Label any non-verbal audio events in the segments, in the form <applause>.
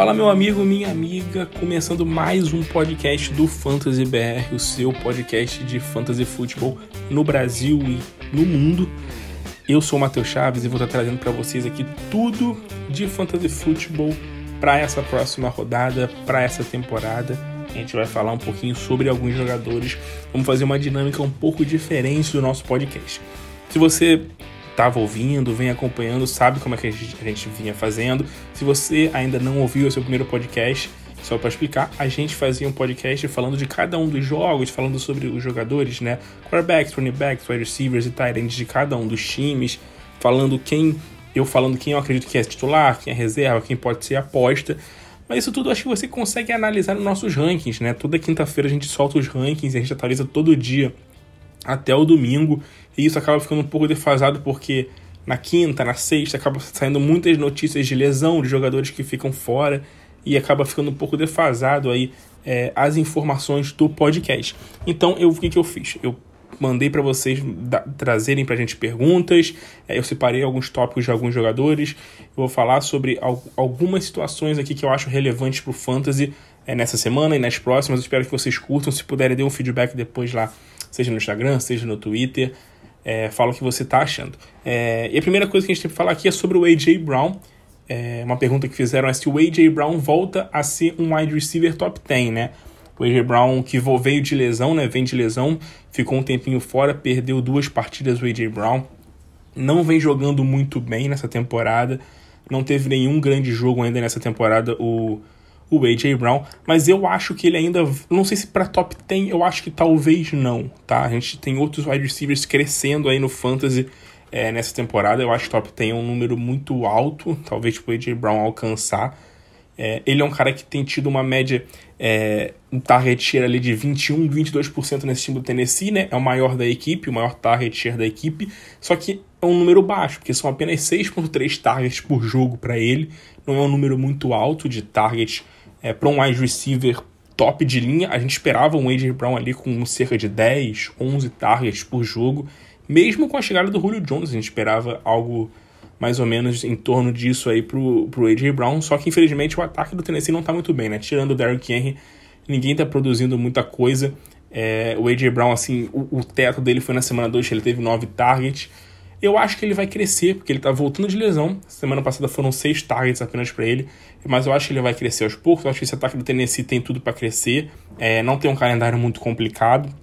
Fala meu amigo, minha amiga, começando mais um podcast do Fantasy BR, o seu podcast de fantasy futebol no Brasil e no mundo. Eu sou o Matheus Chaves e vou estar trazendo para vocês aqui tudo de fantasy futebol para essa próxima rodada, para essa temporada. A gente vai falar um pouquinho sobre alguns jogadores. Vamos fazer uma dinâmica um pouco diferente do nosso podcast. Se você estava ouvindo, vem acompanhando, sabe como é que a gente, a gente vinha fazendo. Se você ainda não ouviu o seu primeiro podcast, só para explicar, a gente fazia um podcast falando de cada um dos jogos, falando sobre os jogadores, né? Quarterbacks, running backs, wide receivers e tight ends de cada um dos times, falando quem eu falando quem eu acredito que é titular, quem é reserva, quem pode ser aposta. Mas isso tudo acho que você consegue analisar nos nossos rankings, né? Toda quinta-feira a gente solta os rankings, a gente atualiza todo dia até o domingo. E isso acaba ficando um pouco defasado porque na quinta, na sexta, acaba saindo muitas notícias de lesão de jogadores que ficam fora e acaba ficando um pouco defasado aí é, as informações do podcast. Então, eu, o que, que eu fiz? Eu mandei para vocês da, trazerem para a gente perguntas, é, eu separei alguns tópicos de alguns jogadores, eu vou falar sobre al algumas situações aqui que eu acho relevantes para o Fantasy é, nessa semana e nas próximas. Eu espero que vocês curtam, se puderem, dê um feedback depois lá, seja no Instagram, seja no Twitter. É, fala o que você está achando. É, e a primeira coisa que a gente tem que falar aqui é sobre o A.J. Brown. É, uma pergunta que fizeram é se o A.J. Brown volta a ser um wide receiver top 10, né? O A.J. Brown que veio de lesão, né? Vem de lesão, ficou um tempinho fora, perdeu duas partidas o A.J. Brown. Não vem jogando muito bem nessa temporada. Não teve nenhum grande jogo ainda nessa temporada o, o A.J. Brown. Mas eu acho que ele ainda. Não sei se para top 10, eu acho que talvez não, tá? A gente tem outros wide receivers crescendo aí no Fantasy é, nessa temporada. Eu acho que top 10 é um número muito alto, talvez o A.J. Brown alcançar. É, ele é um cara que tem tido uma média, é, um target share ali de 21, 22% nesse time do Tennessee, né? É o maior da equipe, o maior target share da equipe. Só que é um número baixo, porque são apenas 6.3 targets por jogo para ele. Não é um número muito alto de targets é, para um wide receiver top de linha. A gente esperava um AJ Brown ali com cerca de 10, 11 targets por jogo. Mesmo com a chegada do Julio Jones, a gente esperava algo mais ou menos em torno disso aí pro, pro A.J. Brown, só que infelizmente o ataque do Tennessee não tá muito bem, né? Tirando o Derrick Henry, ninguém tá produzindo muita coisa. É, o A.J. Brown, assim, o, o, teto dele foi na semana 2, ele teve 9 targets. Eu acho que ele vai crescer, porque ele tá voltando de lesão. Semana passada foram 6 targets apenas para ele, mas eu acho que ele vai crescer aos poucos. Eu acho que esse ataque do Tennessee tem tudo para crescer. É, não tem um calendário muito complicado,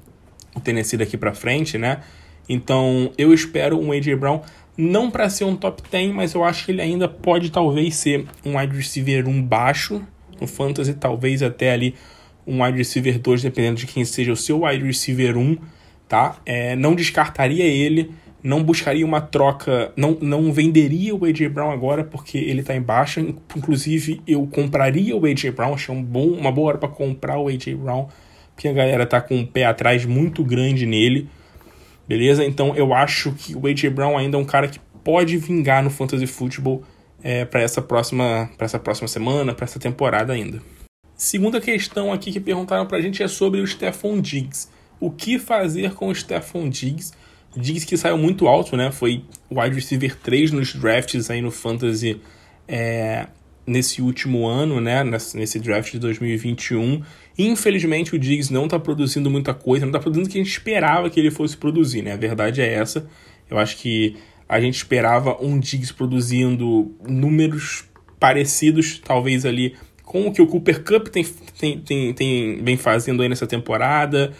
o Tennessee daqui para frente, né? Então eu espero um A.J. Brown não para ser um top 10, mas eu acho que ele ainda pode talvez ser um wide receiver 1 baixo no fantasy, talvez até ali um wide receiver 2, dependendo de quem seja o seu wide receiver 1, tá? É, não descartaria ele, não buscaria uma troca, não, não venderia o AJ Brown agora porque ele está em baixa. Inclusive, eu compraria o AJ Brown, achei um bom, uma boa hora para comprar o AJ Brown, porque a galera tá com um pé atrás muito grande nele. Beleza? Então eu acho que o A.J. Brown ainda é um cara que pode vingar no Fantasy Football é, para essa, próxima, essa próxima semana, para essa temporada ainda. Segunda questão aqui que perguntaram para a gente é sobre o Stephon Diggs. O que fazer com o Stephon Diggs? Diggs que saiu muito alto, né? Foi wide receiver 3 nos drafts aí no Fantasy é, nesse último ano, né, nesse draft de 2021. Infelizmente o Diggs não está produzindo muita coisa, não está produzindo o que a gente esperava que ele fosse produzir, né? A verdade é essa. Eu acho que a gente esperava um Diggs produzindo números parecidos, talvez ali com o que o Cooper Cup tem, tem, tem, tem bem fazendo aí nessa temporada.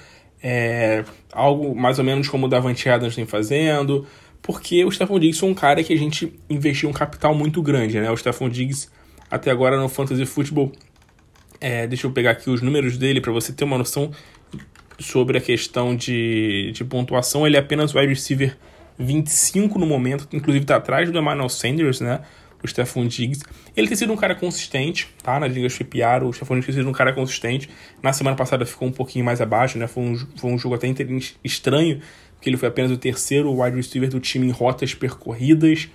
É, algo mais ou menos como o Davante Adams tem fazendo, porque o Stephon Diggs é um cara que a gente investiu um capital muito grande, né? O Stephon Diggs até agora no Fantasy Football. É, deixa eu pegar aqui os números dele para você ter uma noção sobre a questão de, de pontuação. Ele é apenas wide receiver 25 no momento, inclusive está atrás do Emmanuel Sanders, né? O Stephon Diggs. Ele tem sido um cara consistente, tá? Na Liga PPR, o Stephon Diggs tem sido um cara consistente. Na semana passada ficou um pouquinho mais abaixo, né? Foi um, foi um jogo até estranho, porque ele foi apenas o terceiro wide receiver do time em rotas percorridas.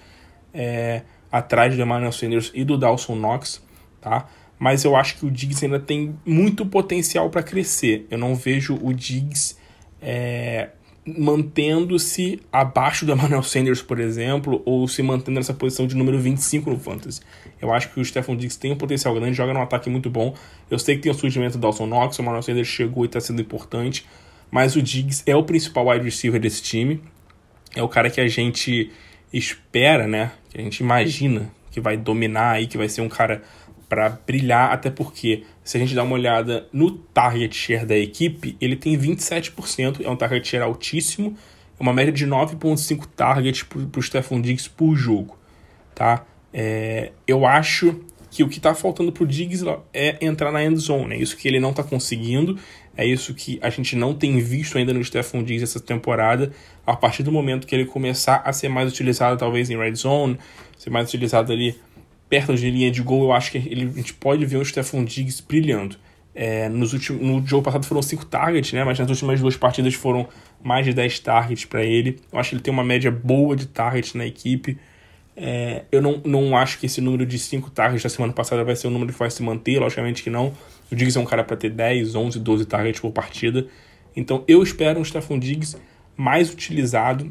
É, atrás do Emmanuel Sanders e do Dawson Knox, tá? Mas eu acho que o Diggs ainda tem muito potencial para crescer. Eu não vejo o Diggs é, mantendo-se abaixo do Emmanuel Sanders, por exemplo, ou se mantendo nessa posição de número 25 no Fantasy. Eu acho que o Stefan Diggs tem um potencial grande, joga num ataque muito bom. Eu sei que tem o surgimento do Dawson Knox, o Manuel Sanders chegou e está sendo importante, mas o Diggs é o principal wide receiver desse time. É o cara que a gente espera, né? Que a gente imagina que vai dominar aí, que vai ser um cara para brilhar, até porque se a gente dá uma olhada no target share da equipe, ele tem 27%, é um target share altíssimo, é uma média de 9.5 targets para o Stephon Diggs por jogo, tá? É, eu acho que o que está faltando para o Diggs é entrar na end zone, é isso que ele não está conseguindo, é isso que a gente não tem visto ainda no Stephon Diggs essa temporada, a partir do momento que ele começar a ser mais utilizado talvez em red zone, ser mais utilizado ali perto de linha de gol, eu acho que ele, a gente pode ver o Stephon Diggs brilhando. É, nos últimos, no jogo passado foram 5 targets, né? Mas nas últimas duas partidas foram mais de 10 targets para ele. Eu acho que ele tem uma média boa de targets na equipe. É, eu não, não acho que esse número de 5 targets da semana passada vai ser o número que vai se manter, logicamente que não. O Diggs é um cara para ter 10, 11, 12 targets por partida. Então eu espero um Stephon Diggs mais utilizado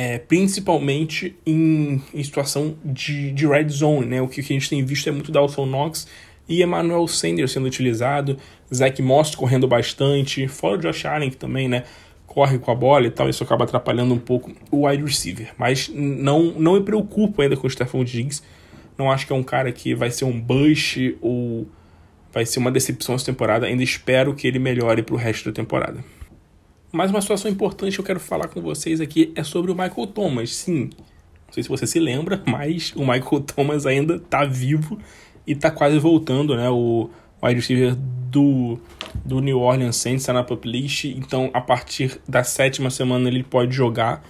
é, principalmente em, em situação de, de, red zone, né? O que, a gente tem visto é muito Dalton Knox e Emmanuel Sanders sendo utilizado, Zach Moss correndo bastante, fora o Josh Allen que também, né? Corre com a bola e tal, isso acaba atrapalhando um pouco o wide receiver. Mas não, não me preocupo ainda com o Stephon Diggs. Não acho que é um cara que vai ser um bush ou vai ser uma decepção essa temporada. Ainda espero que ele melhore para o resto da temporada. Mas uma situação importante que eu quero falar com vocês aqui é sobre o Michael Thomas. Sim, não sei se você se lembra, <laughs> mas o Michael Thomas ainda está vivo e está quase voltando, né? O wide receiver do, do New Orleans Saints está na pup list, então a partir da sétima semana ele pode jogar.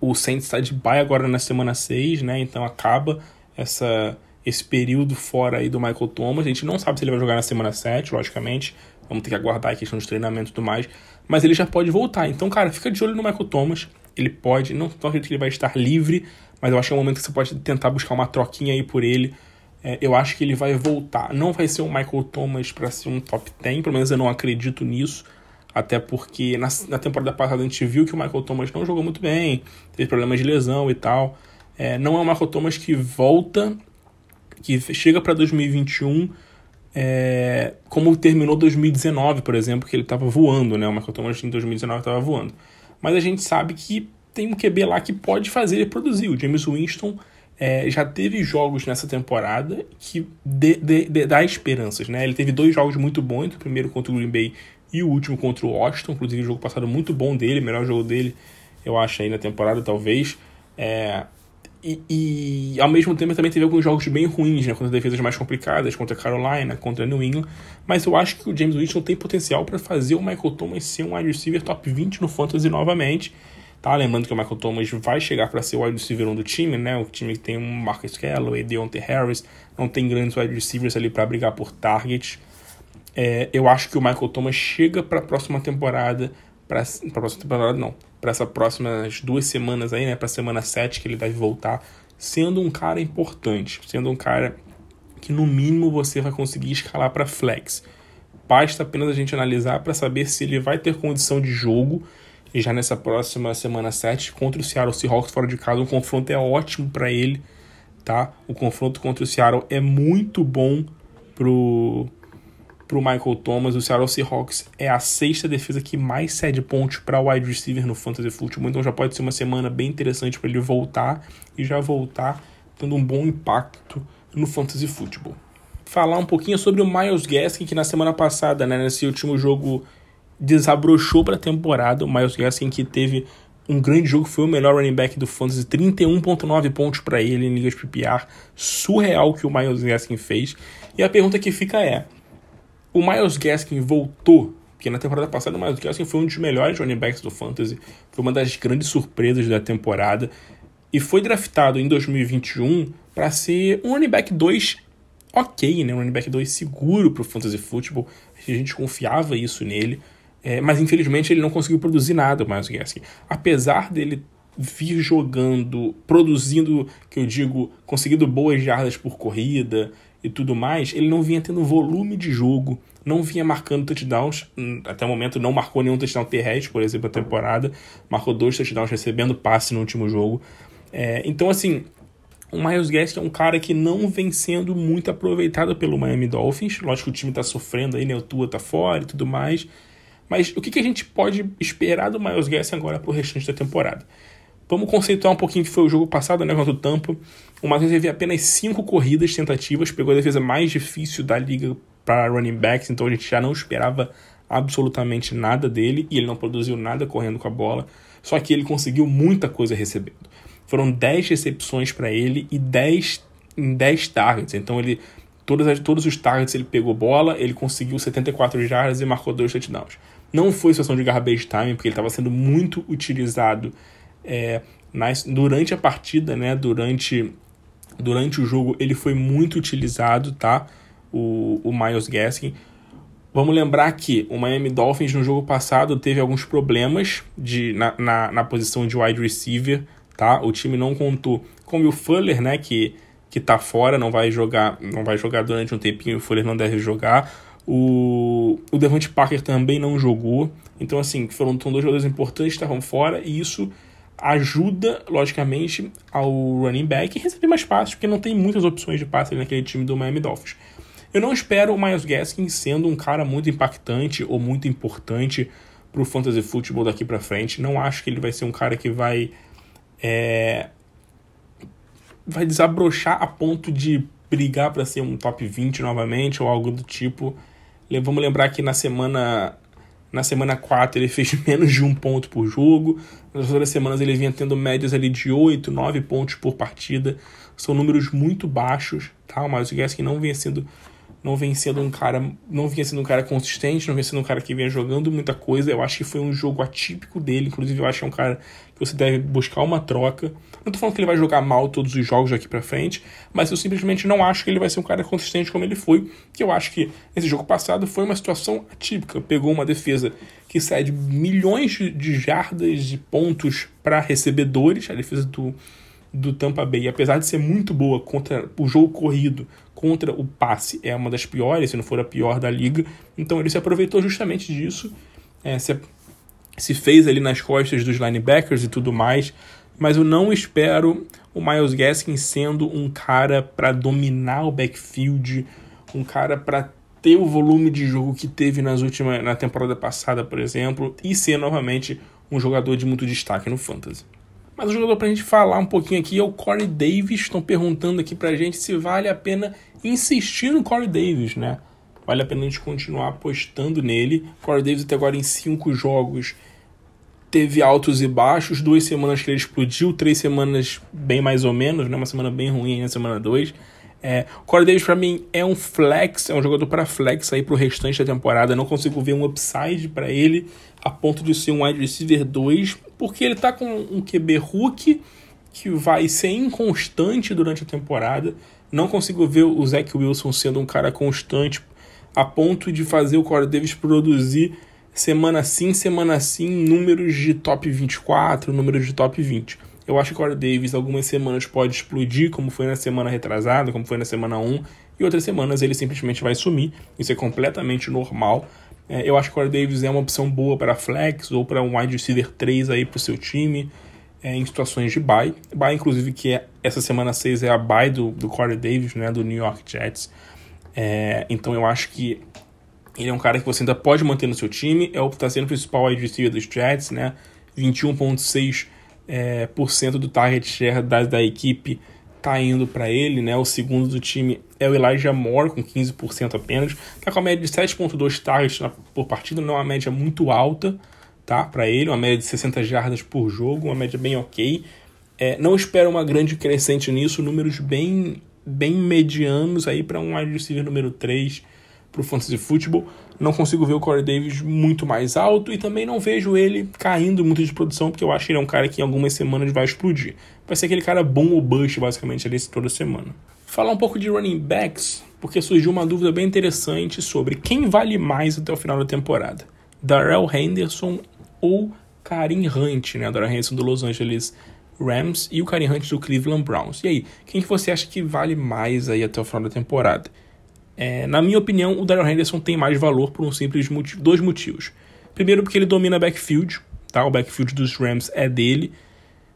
O Saints está de bye agora na semana 6, né? Então acaba essa, esse período fora aí do Michael Thomas. A gente não sabe se ele vai jogar na semana 7, logicamente. Vamos ter que aguardar a questão de treinamento e tudo mais mas ele já pode voltar. Então, cara, fica de olho no Michael Thomas. Ele pode, não, não acredito que ele vai estar livre, mas eu acho que é um momento que você pode tentar buscar uma troquinha aí por ele. É, eu acho que ele vai voltar. Não vai ser o Michael Thomas para ser um top 10, pelo menos eu não acredito nisso. Até porque na, na, temporada passada a gente viu que o Michael Thomas não jogou muito bem, teve problemas de lesão e tal. É, não é o Michael Thomas que volta, que chega para 2021 é, como terminou 2019, por exemplo, que ele estava voando, né? O Michael Thomas em 2019 estava voando. Mas a gente sabe que tem um QB lá que pode fazer ele produzir. O James Winston é, já teve jogos nessa temporada que dê, dê, dê, dá esperanças, né? Ele teve dois jogos muito bons, o primeiro contra o Green Bay e o último contra o Washington, inclusive o jogo passado muito bom dele, melhor jogo dele, eu acho, aí na temporada, talvez. É, e, ao mesmo tempo também teve alguns jogos bem ruins, né? Contra defesas mais complicadas, contra Carolina, contra New England. Mas eu acho que o James Winston tem potencial para fazer o Michael Thomas ser um wide receiver top 20 no Fantasy novamente. Tá? Lembrando que o Michael Thomas vai chegar para ser o wide receiver 1 do time, né? O time que tem um Marcus Callaway, Deontay Harris, não tem grandes wide receivers ali para brigar por targets. É, eu acho que o Michael Thomas chega para a próxima temporada, para a próxima temporada não, para essas próximas duas semanas aí, né, para semana 7 que ele deve voltar, sendo um cara importante, sendo um cara que no mínimo você vai conseguir escalar para flex. Basta apenas a gente analisar para saber se ele vai ter condição de jogo já nessa próxima semana 7 contra o Seattle Seahawks fora de casa, o confronto é ótimo para ele, tá? O confronto contra o Seattle é muito bom pro para o Michael Thomas. O Seattle Seahawks é a sexta defesa que mais cede pontos para o wide receiver no Fantasy Football, então já pode ser uma semana bem interessante para ele voltar e já voltar tendo um bom impacto no Fantasy Football. Falar um pouquinho sobre o Miles Gaskin, que na semana passada, né, nesse último jogo, desabrochou para a temporada. O Miles Gaskin que teve um grande jogo, foi o melhor running back do Fantasy, 31.9 pontos para ele em ligas PPR, surreal que o Miles Gaskin fez. E a pergunta que fica é, o Miles Gaskin voltou, porque na temporada passada o Miles Gaskin foi um dos melhores running backs do Fantasy, foi uma das grandes surpresas da temporada, e foi draftado em 2021 para ser um running back 2 ok, né? Um running back 2 seguro para o Fantasy Football, a gente confiava isso nele, é, mas infelizmente ele não conseguiu produzir nada, o Miles Gaskin. Apesar dele vir jogando, produzindo, que eu digo, conseguindo boas jardas por corrida, e tudo mais, ele não vinha tendo volume de jogo, não vinha marcando touchdowns, hum, até o momento não marcou nenhum touchdown terrestre, por exemplo, a temporada, marcou dois touchdowns recebendo passe no último jogo. É, então, assim, o Miles Gaskin é um cara que não vem sendo muito aproveitado pelo Miami Dolphins. Lógico que o time está sofrendo aí, né? O Tua tá fora e tudo mais. Mas o que, que a gente pode esperar do Miles Gaskin agora para o restante da temporada? Vamos conceituar um pouquinho que foi o jogo passado, né, contra o Tampa. O Miles teve apenas cinco corridas tentativas, pegou a defesa mais difícil da liga para running backs, então a gente já não esperava absolutamente nada dele e ele não produziu nada correndo com a bola. Só que ele conseguiu muita coisa recebendo. Foram 10 recepções para ele e 10 em 10 targets. Então ele todas todos os targets ele pegou bola, ele conseguiu 74 jardas e marcou dois touchdowns. Não foi situação de garbage time, porque ele estava sendo muito utilizado é, nas, durante a partida, né? Durante, durante o jogo, ele foi muito utilizado, tá? O, o Miles Gaskin. Vamos lembrar que o Miami Dolphins no jogo passado teve alguns problemas de, na, na, na posição de wide receiver, tá? O time não contou com o Fuller, né? Que, que tá fora, não vai jogar, não vai jogar durante um tempinho, o Fuller não deve jogar. O, o Devante Parker também não jogou. Então, assim, foram dois jogadores importantes que estavam fora, e isso ajuda, logicamente, ao running back receber mais passes, porque não tem muitas opções de passe naquele time do Miami Dolphins. Eu não espero o Miles Gaskin sendo um cara muito impactante ou muito importante para o fantasy football daqui para frente. Não acho que ele vai ser um cara que vai é, vai desabrochar a ponto de brigar para ser um top 20 novamente ou algo do tipo. Vamos lembrar que na semana na semana 4 ele fez <laughs> menos de um ponto por jogo. Nas outras semanas ele vinha tendo médias ali de 8, 9 pontos por partida. São números muito baixos, tá? O Miles Gaskin não vinha sendo não vem sendo um cara, não vinha sendo um cara consistente, não vinha sendo um cara que vinha jogando muita coisa. Eu acho que foi um jogo atípico dele, inclusive eu acho que é um cara que você deve buscar uma troca. Não tô falando que ele vai jogar mal todos os jogos daqui para frente, mas eu simplesmente não acho que ele vai ser um cara consistente como ele foi, que eu acho que esse jogo passado foi uma situação atípica. Pegou uma defesa que cede milhões de jardas de pontos para recebedores, a defesa do do Tampa Bay, apesar de ser muito boa contra o jogo corrido, contra o passe, é uma das piores, se não for a pior da liga. Então ele se aproveitou justamente disso, é, se, se fez ali nas costas dos linebackers e tudo mais. Mas eu não espero o Miles Gaskin sendo um cara para dominar o backfield, um cara para ter o volume de jogo que teve nas últimas, na temporada passada, por exemplo, e ser novamente um jogador de muito destaque no fantasy. Mas o jogador pra gente falar um pouquinho aqui é o Corey Davis. Estão perguntando aqui pra gente se vale a pena insistir no Corey Davis, né? Vale a pena a gente continuar apostando nele. Corey Davis até agora em cinco jogos teve altos e baixos. Duas semanas que ele explodiu, três semanas bem mais ou menos, né? Uma semana bem ruim na semana dois. É, o Corey Davis para mim é um flex, é um jogador para flex aí pro restante da temporada. Não consigo ver um upside para ele a ponto de ser um wide receiver 2, porque ele tá com um QB Hulk que vai ser inconstante durante a temporada. Não consigo ver o Zach Wilson sendo um cara constante a ponto de fazer o Corey Davis produzir semana sim, semana sim, números de top 24, números de top 20. Eu acho que o Corey Davis algumas semanas pode explodir, como foi na semana retrasada, como foi na semana 1, e outras semanas ele simplesmente vai sumir. Isso é completamente normal. É, eu acho que o Corey Davis é uma opção boa para flex ou para um wide receiver 3 aí para o seu time é, em situações de buy. Buy, inclusive, que é, essa semana 6 é a buy do, do Corey Davis, né, do New York Jets. É, então eu acho que ele é um cara que você ainda pode manter no seu time. É o está sendo o principal wide receiver dos Jets, né? 21,6% é, por cento do target share da, da equipe tá indo para ele, né? O segundo do time é o Elijah Moore, com 15% apenas. Tá com a média de 7.2 targets na, por partida, não é uma média muito alta, tá? Para ele, uma média de 60 jardas por jogo, uma média bem ok. É, não espero uma grande crescente nisso, números bem, bem medianos aí para um wide receiver número 3 para o Fantasy Football. Não consigo ver o Corey Davis muito mais alto e também não vejo ele caindo muito de produção, porque eu acho que ele é um cara que em algumas semanas vai explodir. Vai ser aquele cara bom ou bust, basicamente, ali toda semana. Falar um pouco de running backs, porque surgiu uma dúvida bem interessante sobre quem vale mais até o final da temporada. Darrell Henderson ou Karim Hunt, né? Darrell Henderson do Los Angeles Rams e o Karim Hunt do Cleveland Browns. E aí, quem que você acha que vale mais aí até o final da temporada? É, na minha opinião, o Daryl Henderson tem mais valor por um simples motivo, dois motivos. Primeiro, porque ele domina backfield, tá? O backfield dos Rams é dele.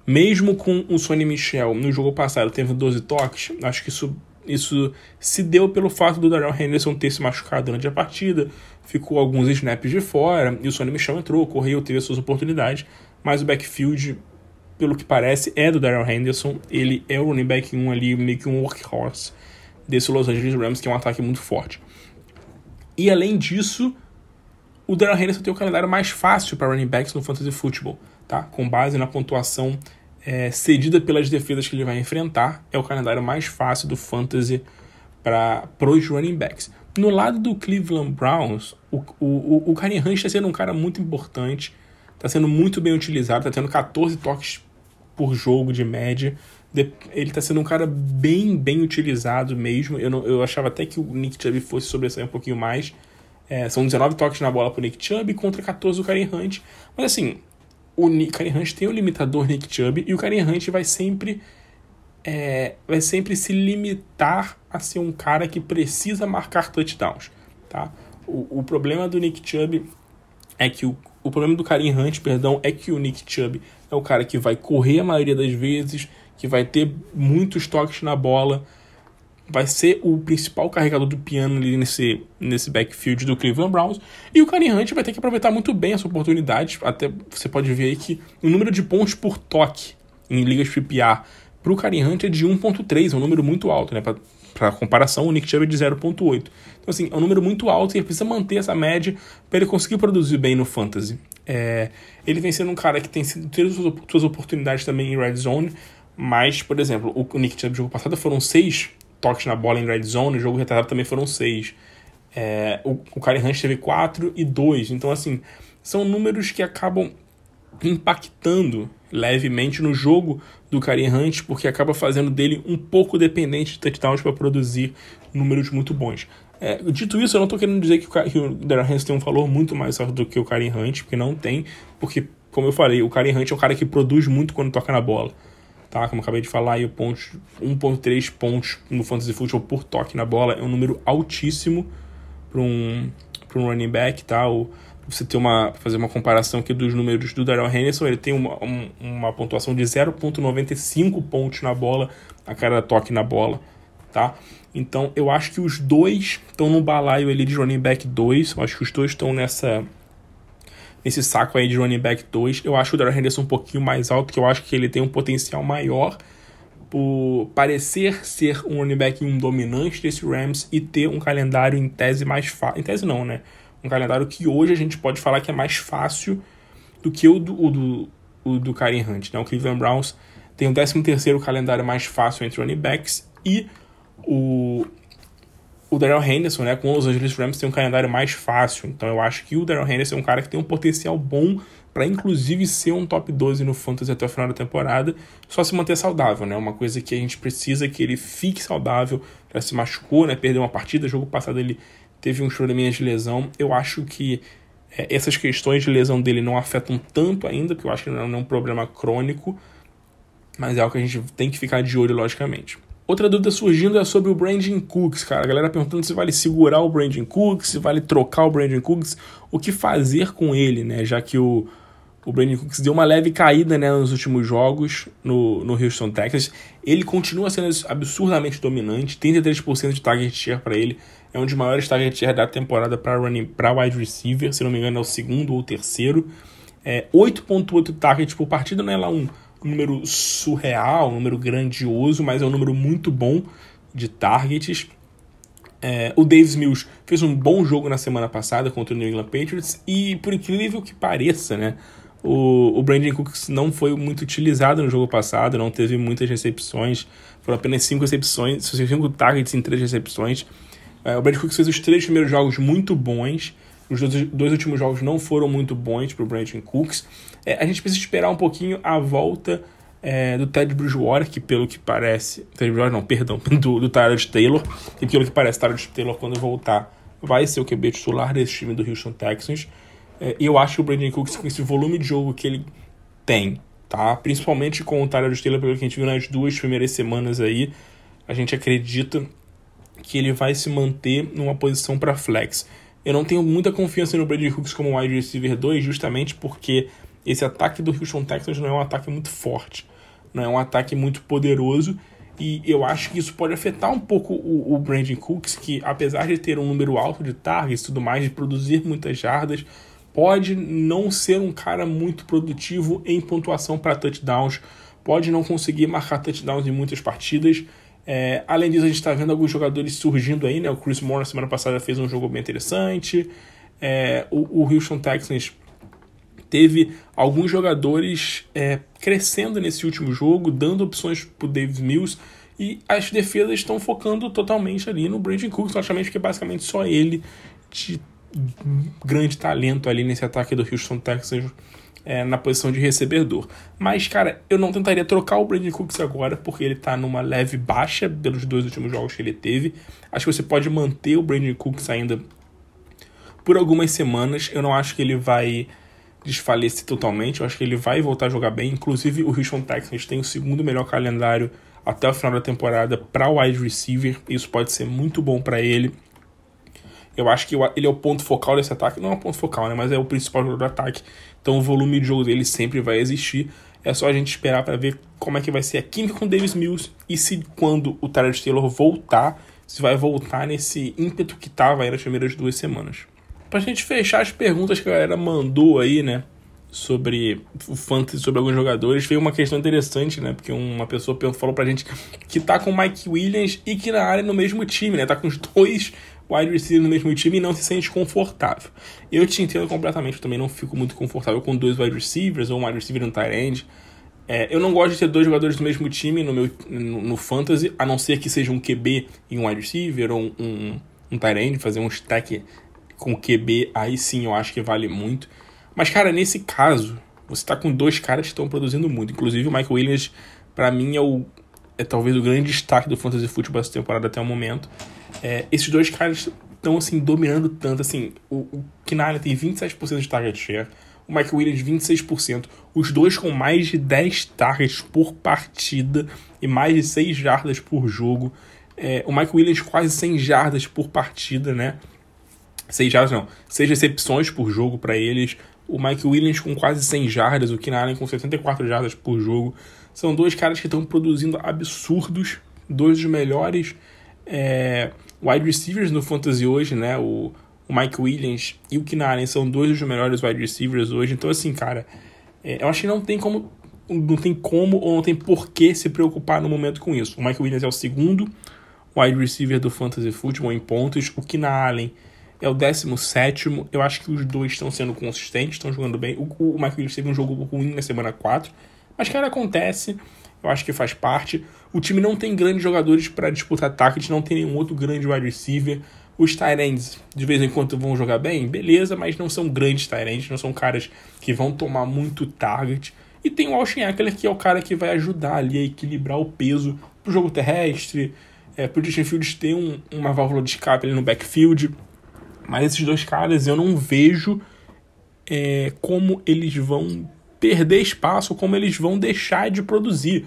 mesmo com o Sonny Michel no jogo passado teve 12 toques, acho que isso, isso se deu pelo fato do Darrell Henderson ter se machucado durante a partida, ficou alguns snaps de fora, e o Sonny Michel entrou, correu, teve as suas oportunidades, mas o backfield, pelo que parece, é do Darrell Henderson, ele é o running back 1 ali, meio que um workhorse desse Los Angeles Rams, que é um ataque muito forte. E além disso, o Darrell Henderson tem o calendário mais fácil para running backs no fantasy football tá? com base na pontuação é, cedida pelas defesas que ele vai enfrentar, é o calendário mais fácil do fantasy para os running backs. No lado do Cleveland Browns, o, o, o Karen Hunt está sendo um cara muito importante, está sendo muito bem utilizado, está tendo 14 toques por jogo de média. Ele está sendo um cara bem, bem utilizado mesmo. Eu, não, eu achava até que o Nick Chubb fosse sobressair um pouquinho mais. É, são 19 toques na bola para o Nick Chubb contra 14 do Karen Hunt. Mas assim, o Karen Hunt tem o limitador Nick Chubb e o Karen Hunt vai sempre é, vai sempre se limitar a ser um cara que precisa marcar touchdowns, tá? O, o problema do Nick Chubb é que o, o problema do Karen Hunt, perdão, é que o Nick Chubb é o cara que vai correr a maioria das vezes, que vai ter muitos toques na bola, vai ser o principal carregador do piano ali nesse, nesse backfield do Cleveland Browns. E o Kareem Hunt vai ter que aproveitar muito bem essa oportunidade. Até você pode ver aí que o número de pontos por toque em ligas PPR para o Kareem Hunt é de 1.3, é um número muito alto, né? Para comparação, o Nick Chubb é de 0.8. Então, assim, é um número muito alto e ele precisa manter essa média para ele conseguir produzir bem no Fantasy. É, ele vem sendo um cara que tem tido suas oportunidades também em Red Zone, mas, por exemplo, o Nick Chubb no jogo passado foram seis toques na bola em red zone, o jogo retardado também foram seis. É, o, o Karen Hunt teve 4 e 2. Então, assim, são números que acabam impactando levemente no jogo do Karen Hunt, porque acaba fazendo dele um pouco dependente de touchdowns para produzir números muito bons. É, dito isso, eu não estou querendo dizer que o, o Darren Hunt tem um valor muito mais alto do que o Karen Hunt, porque não tem, porque, como eu falei, o Karen Hunt é um cara que produz muito quando toca na bola tá? Como acabei de falar, aí, pontos, 1.3 pontos no Fantasy Football por toque na bola é um número altíssimo para um, um running back, tá? O, você ter uma, fazer uma comparação aqui dos números do Darrell Henderson, ele tem uma, um, uma pontuação de 0.95 pontos na bola a cada toque na bola, tá? Então, eu acho que os dois estão no balaio ali de running back 2, eu acho que os dois estão nessa nesse saco aí de running back 2. Eu acho o Darrell Henderson um pouquinho mais alto, que eu acho que ele tem um potencial maior por parecer ser um running back um dominante desse Rams e ter um calendário em tese mais fácil. Em tese não, né? Um calendário que hoje a gente pode falar que é mais fácil do que o do, o do, o do Karen Hunt. Né? O Cleveland Browns tem o 13 terceiro calendário mais fácil entre running backs e o o Daryl Henderson, né, com os Angeles Rams, tem um calendário mais fácil. Então eu acho que o Daryl Henderson é um cara que tem um potencial bom para inclusive ser um top 12 no Fantasy até o final da temporada, só se manter saudável, né? Uma coisa que a gente precisa que ele fique saudável, já se machucou, né? Perdeu uma partida, jogo passado ele teve um probleminha de lesão. Eu acho que é, essas questões de lesão dele não afetam tanto ainda, porque eu acho que não é um problema crônico, mas é algo que a gente tem que ficar de olho, logicamente. Outra dúvida surgindo é sobre o Brandon Cooks, cara. A galera perguntando se vale segurar o Brandon Cooks, se vale trocar o Brandon Cooks, o que fazer com ele, né? Já que o, o Brandon Cooks deu uma leve caída né, nos últimos jogos no, no Houston Texas. Ele continua sendo absurdamente dominante, 33% de target share para ele. É um dos maiores target share da temporada para wide receiver, se não me engano é o segundo ou terceiro. É, 8.8 targets por partida, não é lá um um número surreal, um número grandioso, mas é um número muito bom de targets. É, o Davis Mills fez um bom jogo na semana passada contra o New England Patriots e, por incrível que pareça, né, o, o Brandon Cooks não foi muito utilizado no jogo passado, não teve muitas recepções, foram apenas 5 recepções, 5 targets em 3 recepções. É, o Brandon Cooks fez os três primeiros jogos muito bons, os dois, dois últimos jogos não foram muito bons para o Brandon Cooks. É, a gente precisa esperar um pouquinho a volta é, do Ted Bridgewater, que pelo que parece. Ted Bridgewater, não, perdão, <laughs> do, do Tyrod Taylor. E pelo que parece, Tyrod Taylor, quando voltar, vai ser o QB titular desse time do Houston Texans. É, eu acho que o Brandon Cooks, com esse volume de jogo que ele tem, tá? Principalmente com o Tyrod Taylor, pelo que a gente viu nas duas primeiras semanas aí, a gente acredita que ele vai se manter numa posição para flex. Eu não tenho muita confiança no Brandon Cooks como wide receiver 2, justamente porque esse ataque do Houston Texans não é um ataque muito forte. não é um ataque muito poderoso. E eu acho que isso pode afetar um pouco o, o Brandon Cooks, que apesar de ter um número alto de targets e tudo mais, de produzir muitas jardas, pode não ser um cara muito produtivo em pontuação para touchdowns, pode não conseguir marcar touchdowns em muitas partidas. É, além disso, a gente está vendo alguns jogadores surgindo aí, né? O Chris Moore na semana passada fez um jogo bem interessante. É, o, o Houston Texans teve alguns jogadores é, crescendo nesse último jogo, dando opções para o Davis Mills. E as defesas estão focando totalmente ali no Brandon Cooks, praticamente porque é basicamente só ele de grande talento ali nesse ataque do Houston Texans é, na posição de recebedor. Mas, cara, eu não tentaria trocar o Brandon Cooks agora, porque ele tá numa leve baixa pelos dois últimos jogos que ele teve. Acho que você pode manter o Brandon Cooks ainda por algumas semanas. Eu não acho que ele vai desfalecer totalmente. Eu acho que ele vai voltar a jogar bem. Inclusive, o Houston Texans tem o segundo melhor calendário até o final da temporada para wide receiver. Isso pode ser muito bom para ele. Eu acho que ele é o ponto focal desse ataque. Não é o ponto focal, né? Mas é o principal jogador do ataque. Então o volume de jogo dele sempre vai existir. É só a gente esperar para ver como é que vai ser a química com o Davis Mills e se quando o Tyler Taylor voltar, se vai voltar nesse ímpeto que tava aí nas primeiras duas semanas. Pra gente fechar as perguntas que a galera mandou aí, né? Sobre o fantasy, sobre alguns jogadores, veio uma questão interessante, né? Porque uma pessoa falou pra gente que tá com o Mike Williams e que na área no mesmo time, né? Tá com os dois wide receiver no mesmo time e não se sente confortável. Eu te entendo completamente, eu também não fico muito confortável com dois wide receivers ou um wide receiver e um tight end. É, eu não gosto de ter dois jogadores do mesmo time no meu no, no, fantasy, a não ser que seja um QB e um wide receiver ou um, um, um tight end, fazer um stack com QB, aí sim eu acho que vale muito. Mas, cara, nesse caso, você tá com dois caras que estão produzindo muito. Inclusive, o Michael Williams, para mim, é o é talvez o grande destaque do Fantasy Football essa temporada até o momento. É, esses dois caras estão assim dominando tanto assim. O, o Kinara tem 27% de target share, o Mike Williams 26%, os dois com mais de 10 targets por partida e mais de 6 jardas por jogo. É, o Mike Williams quase 100 jardas por partida, né? 6 jardas não, 6 recepções por jogo para eles. O Mike Williams com quase 100 jardas, o Keenan com 74 jardas por jogo. São dois caras que estão produzindo absurdos, dois dos melhores é, wide receivers no fantasy hoje, né? O, o Mike Williams e o Keenan são dois dos melhores wide receivers hoje. Então, assim, cara, é, eu acho que não tem como não tem como ou não tem por que se preocupar no momento com isso. O Mike Williams é o segundo wide receiver do Fantasy Football em pontos. O Allen é o 17. Eu acho que os dois estão sendo consistentes, estão jogando bem. O, o Mike Williams teve um jogo ruim na semana 4. Mas, cara, acontece. Eu acho que faz parte. O time não tem grandes jogadores para disputar target, não tem nenhum outro grande wide receiver. Os Tyrants, de vez em quando, vão jogar bem, beleza, mas não são grandes Tyrants, não são caras que vão tomar muito target. E tem o Austin Eckler, que é o cara que vai ajudar ali a equilibrar o peso pro jogo terrestre, é, pro Justin Fields ter um, uma válvula de escape ali no backfield. Mas esses dois caras eu não vejo é, como eles vão perder espaço, como eles vão deixar de produzir,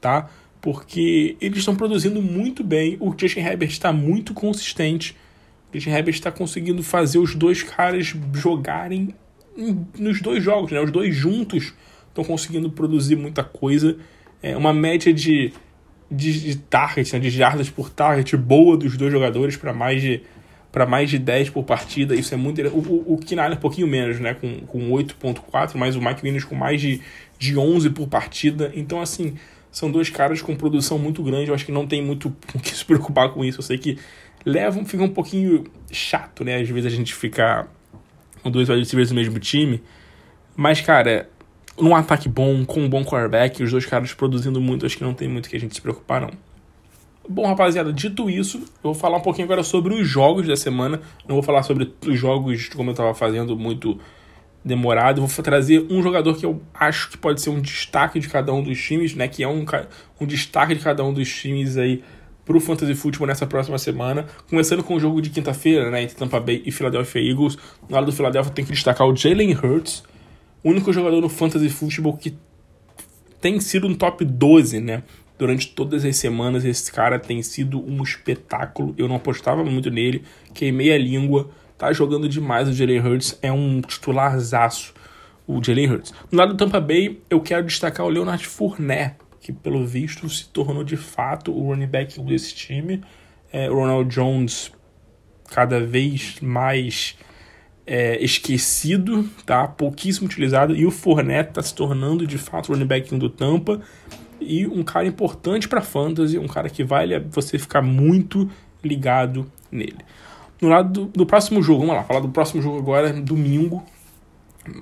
tá? Porque eles estão produzindo muito bem, o Justin Herbert está muito consistente, o Justin Herbert está conseguindo fazer os dois caras jogarem nos dois jogos, né? Os dois juntos estão conseguindo produzir muita coisa. É uma média de, de, de target, né? de jardas por target boa dos dois jogadores para mais de para mais de 10 por partida, isso é muito O, o, o é um pouquinho menos, né, com, com 8.4, mas o Mike Williams com mais de, de 11 por partida, então assim, são dois caras com produção muito grande, eu acho que não tem muito <laughs> o que se preocupar com isso, eu sei que leva, fica um pouquinho chato, né, às vezes a gente ficar com dois wide receivers mesmo time, mas cara, num ataque bom, com um bom quarterback, os dois caras produzindo muito, acho que não tem muito que a gente se preocupar não. Bom, rapaziada, dito isso, eu vou falar um pouquinho agora sobre os jogos da semana. Não vou falar sobre os jogos como eu estava fazendo muito demorado. Vou trazer um jogador que eu acho que pode ser um destaque de cada um dos times, né? Que é um, um destaque de cada um dos times aí pro Fantasy Football nessa próxima semana. Começando com o jogo de quinta-feira, né? Entre Tampa Bay e Philadelphia Eagles. No lado do Philadelphia tem que destacar o Jalen Hurts, o único jogador no Fantasy Football que tem sido no top 12, né? Durante todas as semanas, esse cara tem sido um espetáculo. Eu não apostava muito nele, queimei a língua. Tá jogando demais o Jalen Hurts, é um titularzaço, o Jalen Hurts. No lado do Tampa Bay, eu quero destacar o Leonard Fournette, que pelo visto se tornou de fato o running back desse time. É, Ronald Jones cada vez mais é, esquecido, tá? Pouquíssimo utilizado. E o Fournette está se tornando de fato o running back do Tampa e um cara importante para fantasy, um cara que vale você ficar muito ligado nele. No lado do, do, próximo jogo, vamos lá, falar do próximo jogo agora, domingo,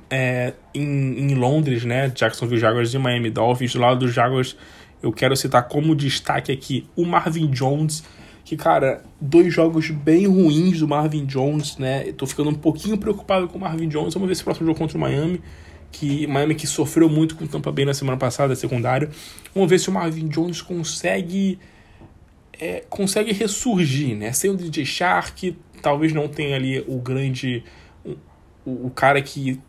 é, em, em Londres, né? Jacksonville Jaguars e Miami Dolphins. Do lado dos Jaguars, eu quero citar como destaque aqui o Marvin Jones que, cara, dois jogos bem ruins do Marvin Jones, né? Eu tô ficando um pouquinho preocupado com o Marvin Jones. Vamos ver se o próximo jogo contra o Miami, que Miami que sofreu muito com o Tampa Bay na semana passada, secundário. Vamos ver se o Marvin Jones consegue é, consegue ressurgir, né? Sem o DJ Shark, talvez não tenha ali o grande o, o cara que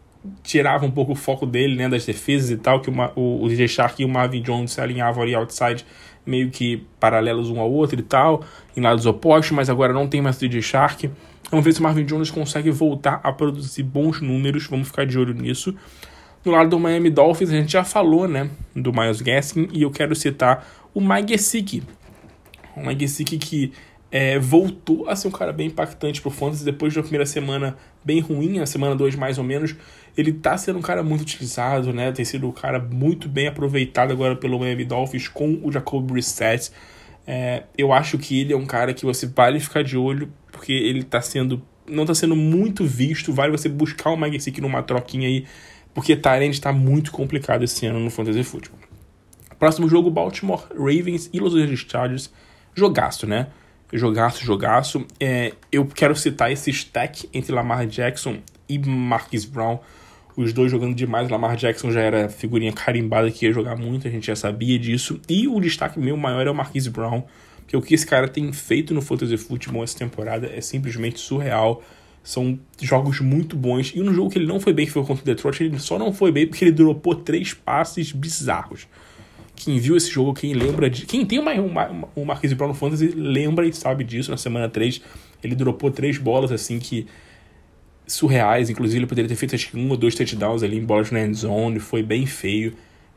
tirava um pouco o foco dele, né, das defesas e tal, que o, o, o DJ Shark e o Marvin Jones se alinhavam ali outside meio que paralelos um ao outro e tal, em lados opostos, mas agora não tem mais DJ Shark. Vamos ver se o Marvin Jones consegue voltar a produzir bons números, vamos ficar de olho nisso. Do lado do Miami Dolphins, a gente já falou, né, do Miles Gaskin, e eu quero citar o Mike Gesicki. O Mike Gesicki que é, voltou a ser um cara bem impactante pro Fantasy depois de uma primeira semana bem ruim, a semana 2 mais ou menos. Ele tá sendo um cara muito utilizado, né? Tem sido um cara muito bem aproveitado agora pelo Miami Dolphins com o Jacob Brissett. É, eu acho que ele é um cara que você vale ficar de olho, porque ele tá sendo. não tá sendo muito visto. Vale você buscar o Mike Sick numa troquinha aí, porque Tyrande tá muito complicado esse ano no Fantasy Football. Próximo jogo: Baltimore Ravens e Los Angeles Chargers. Jogaço, né? Jogaço, jogaço. É, eu quero citar esse stack entre Lamar Jackson e Marquis Brown. Os dois jogando demais. Lamar Jackson já era figurinha carimbada que ia jogar muito, a gente já sabia disso. E o destaque meu maior é o Marquis Brown, porque o que esse cara tem feito no Fantasy Football essa temporada é simplesmente surreal. São jogos muito bons. E no jogo que ele não foi bem, que foi contra o Detroit, ele só não foi bem porque ele dropou três passes bizarros. Quem viu esse jogo, quem lembra de. Quem tem o Marquise Brown no Fantasy lembra e sabe disso. Na semana 3, ele dropou três bolas assim que. surreais. Inclusive, ele poderia ter feito acho que um ou dois touchdowns ali em bolas na end zone. Foi bem feio.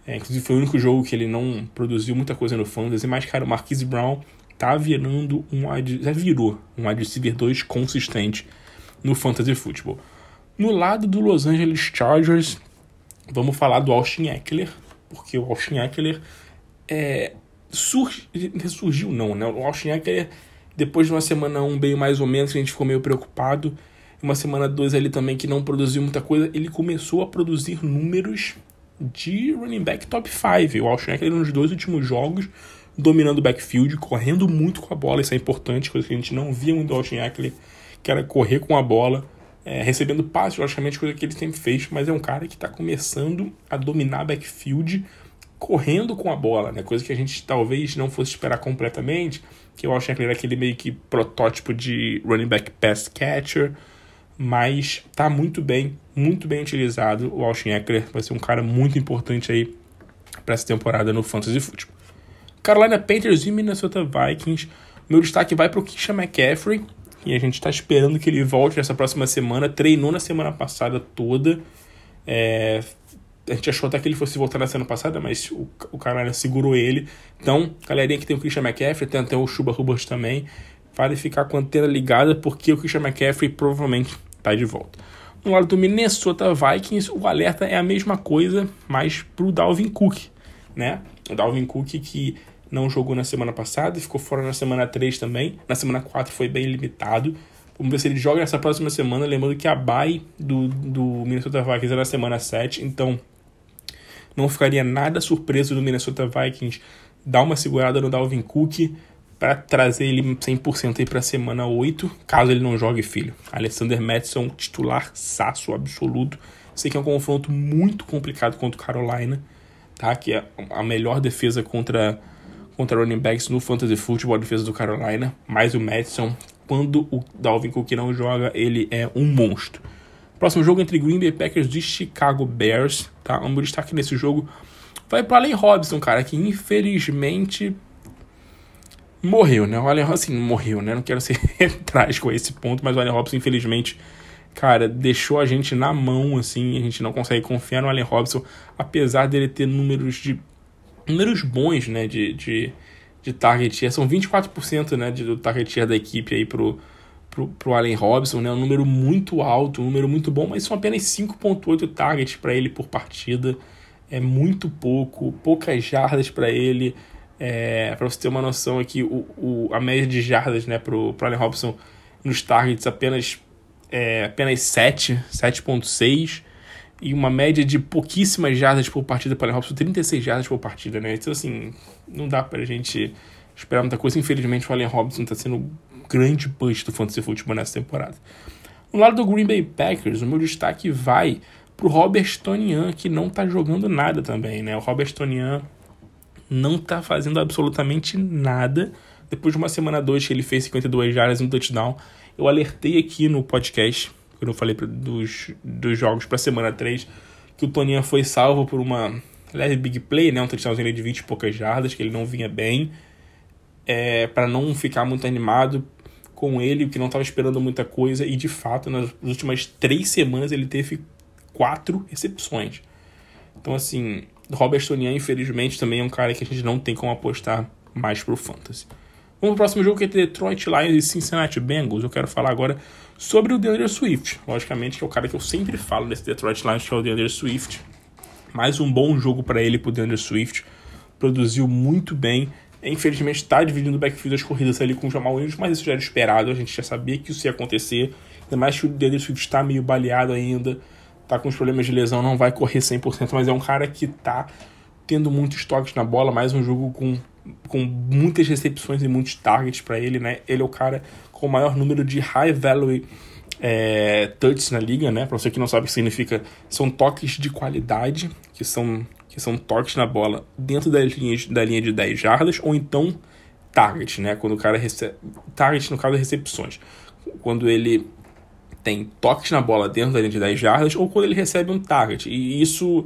É, inclusive, foi o único jogo que ele não produziu muita coisa no Fantasy. Mas, cara, o Marquise Brown tá virando um. Já virou um wide receiver 2 consistente no Fantasy Football. No lado do Los Angeles Chargers, vamos falar do Austin Eckler, porque o Austin Eckler é, surge, ressurgiu não, né? O Austin Eckler, depois de uma semana 1 um, bem mais ou menos, a gente ficou meio preocupado, uma semana 2 ali também que não produziu muita coisa, ele começou a produzir números de running back top 5. O Austin Eckler nos dois últimos jogos, dominando o backfield, correndo muito com a bola, isso é importante, coisa que a gente não via muito do Austin Eckler, que era correr com a bola, é, recebendo passes, logicamente, coisa que ele sempre fez, mas é um cara que está começando a dominar backfield correndo com a bola, né? Coisa que a gente talvez não fosse esperar completamente, que eu acho que era aquele meio que protótipo de running back pass catcher, mas tá muito bem, muito bem utilizado. O Austin Eckler vai ser um cara muito importante aí para essa temporada no Fantasy Football. Carolina Panthers e Minnesota Vikings. Meu destaque vai para o Kisha McCaffrey, e a gente está esperando que ele volte nessa próxima semana. Treinou na semana passada toda. É, a gente achou até que ele fosse voltar na semana passada, mas o, o segurou ele. Então, galerinha que tem o Christian McCaffrey, tem até o Chuba Hubbard também, vale ficar com a antena ligada, porque o Christian McCaffrey provavelmente está de volta. No lado do Minnesota Vikings, o alerta é a mesma coisa, mas pro Dalvin Cook, né? O Dalvin Cook que não jogou na semana passada e ficou fora na semana 3 também. Na semana 4 foi bem limitado. Vamos ver se ele joga nessa próxima semana. Lembrando que a bye do, do Minnesota Vikings é na semana 7, então não ficaria nada surpreso do Minnesota Vikings dar uma segurada no Dalvin Cook para trazer ele 100% aí para a semana 8, caso ele não jogue filho. Alexander Madison, titular saço absoluto. Sei que é um confronto muito complicado contra o Carolina, tá? Que é a melhor defesa contra contra running backs no fantasy football, a defesa do Carolina, mais o Madison. Quando o Dalvin Cook não joga, ele é um monstro. Próximo jogo entre Green Bay Packers e Chicago Bears, tá? Um destaque nesse jogo vai para Allen Robinson, cara, que infelizmente morreu, né? O Allen assim, morreu, né? Não quero ser <laughs> trágico a esse ponto, mas o Allen Robinson infelizmente cara, deixou a gente na mão, assim, a gente não consegue confiar no Allen Robinson, apesar dele ter números de números bons, né, de, de, de target share. São 24%, né, de, do target share da equipe aí pro, pro, pro Allen Robson, né, um número muito alto, um número muito bom, mas são apenas 5.8 targets para ele por partida. É muito pouco, poucas jardas para ele. É, para você ter uma noção aqui, o, o, a média de jardas né, pro, pro Allen Robson nos targets apenas, é, apenas 7, 7.6 e uma média de pouquíssimas jardas por partida para o Robson, 36 jardas por partida, né? Então, assim, não dá pra gente esperar muita coisa. Infelizmente, o Allen Robinson tá sendo um grande punch do fantasy futebol nessa temporada. No lado do Green Bay Packers, o meu destaque vai pro Robert Tonian, que não tá jogando nada também, né? O Robert Tonian não tá fazendo absolutamente nada. Depois de uma semana 2 que ele fez 52 jardas e um touchdown, eu alertei aqui no podcast quando eu falei dos, dos jogos para semana 3, que o Toninha foi salvo por uma leve big play, né, um touchdownzinho de 20 e poucas jardas, que ele não vinha bem, é, para não ficar muito animado com ele, que não estava esperando muita coisa, e de fato, nas últimas três semanas ele teve quatro recepções. Então, assim, Robert Tonian, infelizmente, também é um cara que a gente não tem como apostar mais pro Fantasy. Vamos pro próximo jogo que é Detroit Lions e Cincinnati Bengals. Eu quero falar agora sobre o DeAndre Swift. Logicamente, que é o cara que eu sempre falo nesse Detroit Lions, que é o DeAndre Swift. Mais um bom jogo para ele, pro DeAndre Swift. Produziu muito bem. Infelizmente, está dividindo o backfield das corridas ali com o Jamal Williams, mas isso já era esperado. A gente já sabia que isso ia acontecer. Ainda mais que o DeAndre Swift está meio baleado ainda. Tá com os problemas de lesão, não vai correr 100%, mas é um cara que tá tendo muitos toques na bola. Mais um jogo com com muitas recepções e muitos targets para ele, né? Ele é o cara com o maior número de high value é, touches na liga, né? Para você que não sabe o que significa, são toques de qualidade, que são que são toques na bola dentro da linha, da linha de 10 jardas, ou então target, né? Quando o cara recebe. Target, no caso, é recepções. Quando ele tem toques na bola dentro da linha de 10 jardas, ou quando ele recebe um target. E isso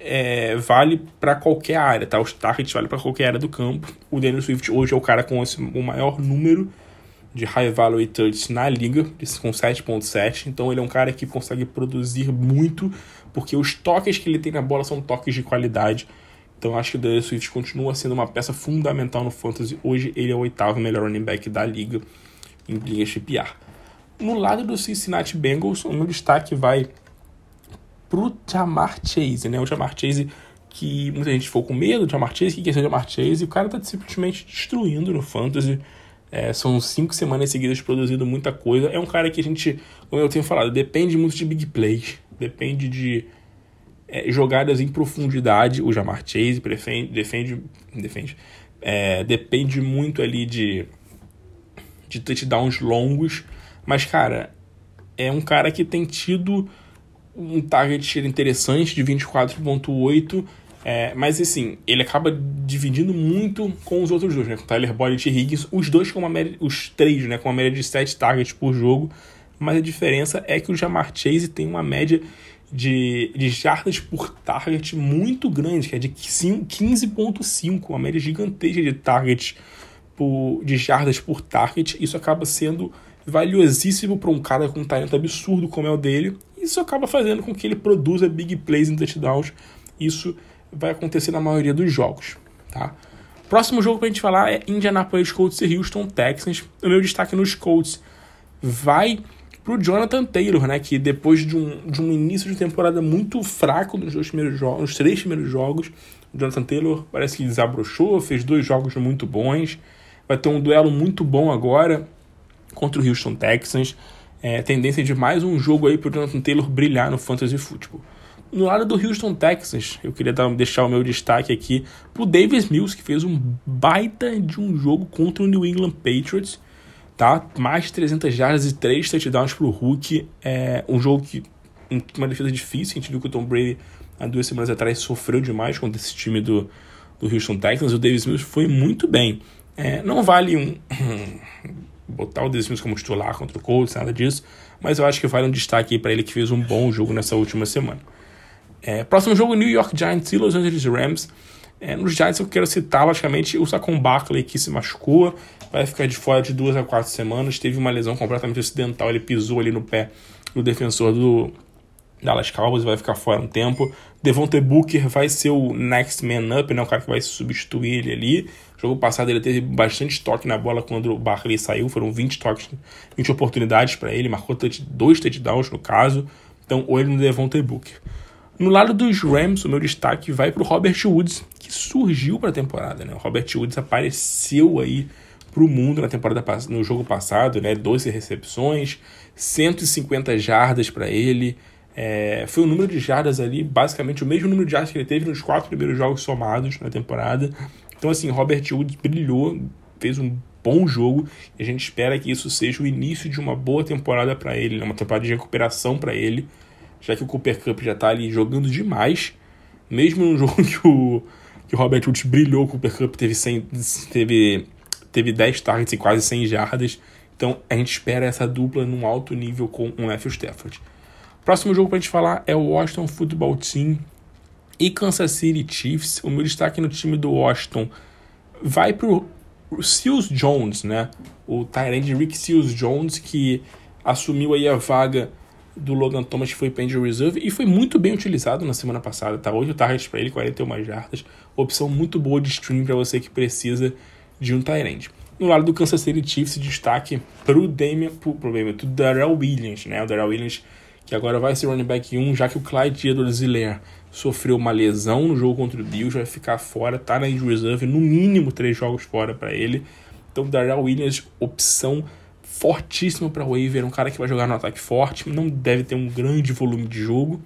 é, vale para qualquer área, tá? Os targets vale para qualquer área do campo. O Daniel Swift hoje é o cara com esse, o maior número de high value touches na liga, com 7.7. Então ele é um cara que consegue produzir muito, porque os toques que ele tem na bola são toques de qualidade. Então acho que o Daniel Swift continua sendo uma peça fundamental no fantasy. Hoje ele é o oitavo melhor running back da liga em liga PPR. No lado do Cincinnati Bengals, o meu destaque vai pro Jamar Chase, né? O Jamar Chase que muita gente ficou com medo do Jamar Chase, que quer ser o Jamar Chase, e o cara tá simplesmente destruindo no Fantasy. É, são cinco semanas seguidas produzindo muita coisa. É um cara que a gente, como eu tenho falado, depende muito de big plays, depende de é, jogadas em profundidade. O Jamar Chase defende, defende, defende é, depende muito ali de, de touchdowns longos, mas cara, é um cara que tem tido um target share interessante de 24.8, é, mas assim, ele acaba dividindo muito com os outros dois, né? Com Tyler Boyd e Higgins, os dois com uma média, os três, né? Com uma média de 7 targets por jogo, mas a diferença é que o Jamar Chase tem uma média de, de jardas por target muito grande, que é de 15.5, uma média gigantesca de targets por, de jardas por target. Isso acaba sendo valiosíssimo para um cara com um talento absurdo como é o dele isso acaba fazendo com que ele produza big plays em touchdowns. Isso vai acontecer na maioria dos jogos, tá? Próximo jogo pra gente falar é Indianapolis Colts e Houston Texans. O meu destaque nos Colts vai pro Jonathan Taylor, né? Que depois de um, de um início de temporada muito fraco nos dois primeiros jogos, nos três primeiros jogos, o Jonathan Taylor parece que desabrochou, fez dois jogos muito bons. Vai ter um duelo muito bom agora contra o Houston Texans é, tendência de mais um jogo aí para o Jonathan Taylor brilhar no Fantasy Football. No lado do Houston Texans, eu queria dar, deixar o meu destaque aqui pro Davis Mills, que fez um baita de um jogo contra o New England Patriots, tá? Mais de 300 jardas e 3 touchdowns pro Hulk. É um jogo que uma defesa difícil, a gente viu que o Tom Brady há duas semanas atrás sofreu demais contra esse time do, do Houston Texans. O Davis Mills foi muito bem. É, não vale um <clears throat> botar o Davis como titular contra o Colts, nada disso, mas eu acho que vale um destaque para ele que fez um bom jogo nessa última semana. É, próximo jogo, New York Giants e Los Angeles Rams. É, nos Giants eu quero citar, logicamente, o Saquon Barkley que se machucou, vai ficar de fora de duas a quatro semanas, teve uma lesão completamente acidental, ele pisou ali no pé do defensor do, Dallas Cowboys vai ficar fora um tempo. Devontae Booker vai ser o next man up, né? O cara que vai substituir ele ali. jogo passado ele teve bastante toque na bola quando o Barkley saiu. Foram 20 toques, 20 oportunidades para ele. Marcou dois touchdowns no caso. Então, olho no Devontae Booker. No lado dos Rams, o meu destaque vai para o Robert Woods, que surgiu para a temporada. Né? O Robert Woods apareceu aí para o mundo na temporada no jogo passado, né? 12 recepções, 150 jardas para ele. É, foi o número de jardas ali, basicamente o mesmo número de jardas que ele teve nos quatro primeiros jogos somados na temporada. Então, assim, Robert Woods brilhou, fez um bom jogo e a gente espera que isso seja o início de uma boa temporada para ele, né? uma temporada de recuperação para ele, já que o Cooper Cup já está ali jogando demais. Mesmo no <laughs> jogo que o, que o Robert Woods brilhou, o Cooper Cup teve, 100, teve, teve 10 targets e quase 100 jardas. Então a gente espera essa dupla num alto nível com o Matthew Stafford. Próximo jogo pra gente falar é o Washington Football Team e Kansas City Chiefs. O meu destaque no time do Washington vai pro Seals Jones, né? O Tyrande Rick Seals Jones, que assumiu aí a vaga do Logan Thomas, que foi para reserve e foi muito bem utilizado na semana passada, tá? 8 targets para ele, 41 jardas. Opção muito boa de stream para você que precisa de um Tyrande. No lado do Kansas City Chiefs, destaque pro Damian, pro, pro, pro Darrell Williams, né? O Darrell Williams que agora vai ser running back 1, já que o Clyde Edwards-Helaire sofreu uma lesão no jogo contra o Bills, vai ficar fora, tá na injury reserve, no mínimo três jogos fora para ele. Então, Darrell Williams, opção fortíssima para waiver, um cara que vai jogar no ataque forte, não deve ter um grande volume de jogo,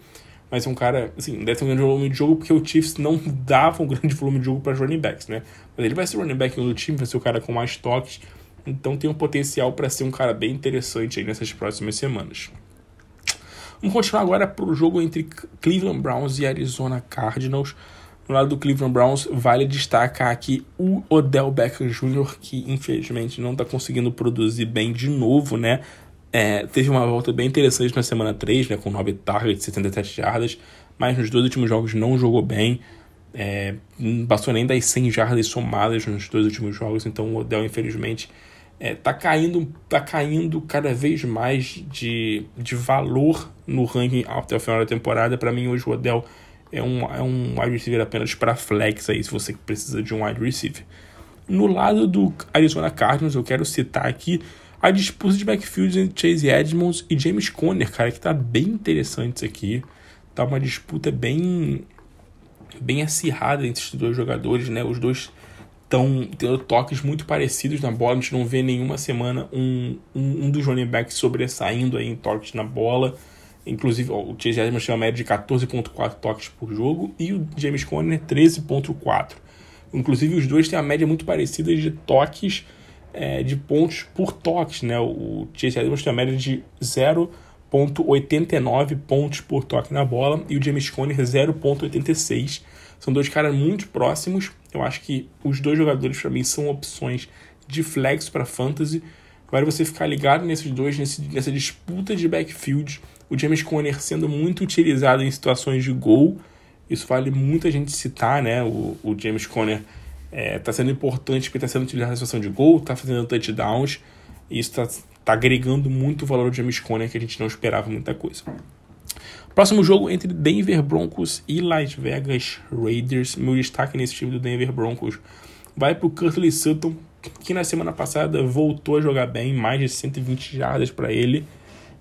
mas é um cara, assim, deve ter um grande volume de jogo porque o Chiefs não dava um <laughs> grande volume de jogo para running backs, né? Mas ele vai ser running back 1 do time, vai ser o cara com mais toques, então tem um potencial para ser um cara bem interessante aí nessas próximas semanas. Vamos continuar agora para o jogo entre Cleveland Browns e Arizona Cardinals. No lado do Cleveland Browns, vale destacar aqui o Odell Beckham Jr., que infelizmente não está conseguindo produzir bem de novo, né? É, teve uma volta bem interessante na semana 3, né, com 9 targets, 77 jardas, mas nos dois últimos jogos não jogou bem. É, não passou nem das 100 jardas somadas nos dois últimos jogos, então o Odell, infelizmente, é, tá caindo tá caindo cada vez mais de, de valor no ranking até o final da temporada. Para mim, hoje o Odell é um, é um wide receiver apenas para flex aí, se você precisa de um wide receiver. No lado do Arizona Cardinals, eu quero citar aqui a disputa de backfield entre Chase Edmonds e James Conner, cara, que tá bem interessante isso aqui. Tá uma disputa bem bem acirrada entre esses dois jogadores, né? Os dois estão tendo toques muito parecidos na bola. A gente não vê nenhuma semana um, um, um dos running backs sobressaindo aí em toques na bola. Inclusive, o Chase Edmonds tem uma média de 14.4 toques por jogo e o James Conner 13.4. Inclusive, os dois têm uma média muito parecida de toques, é, de pontos por toques, né? O Chase Edmonds tem uma média de 0.89 pontos por toque na bola e o James Conner 0.86 são dois caras muito próximos. Eu acho que os dois jogadores, para mim, são opções de flex para fantasy. Agora você ficar ligado nesses dois, nesse, nessa disputa de backfield. O James Conner sendo muito utilizado em situações de gol. Isso vale muita gente citar, né? O, o James Conner está é, tá sendo importante porque está sendo utilizado na situação de gol, está fazendo touchdowns. E isso está tá agregando muito valor do James Conner, que a gente não esperava muita coisa. Próximo jogo entre Denver Broncos e Las Vegas Raiders. Meu destaque nesse time do Denver Broncos vai para o Curtis Sutton, que na semana passada voltou a jogar bem, mais de 120 jardas para ele.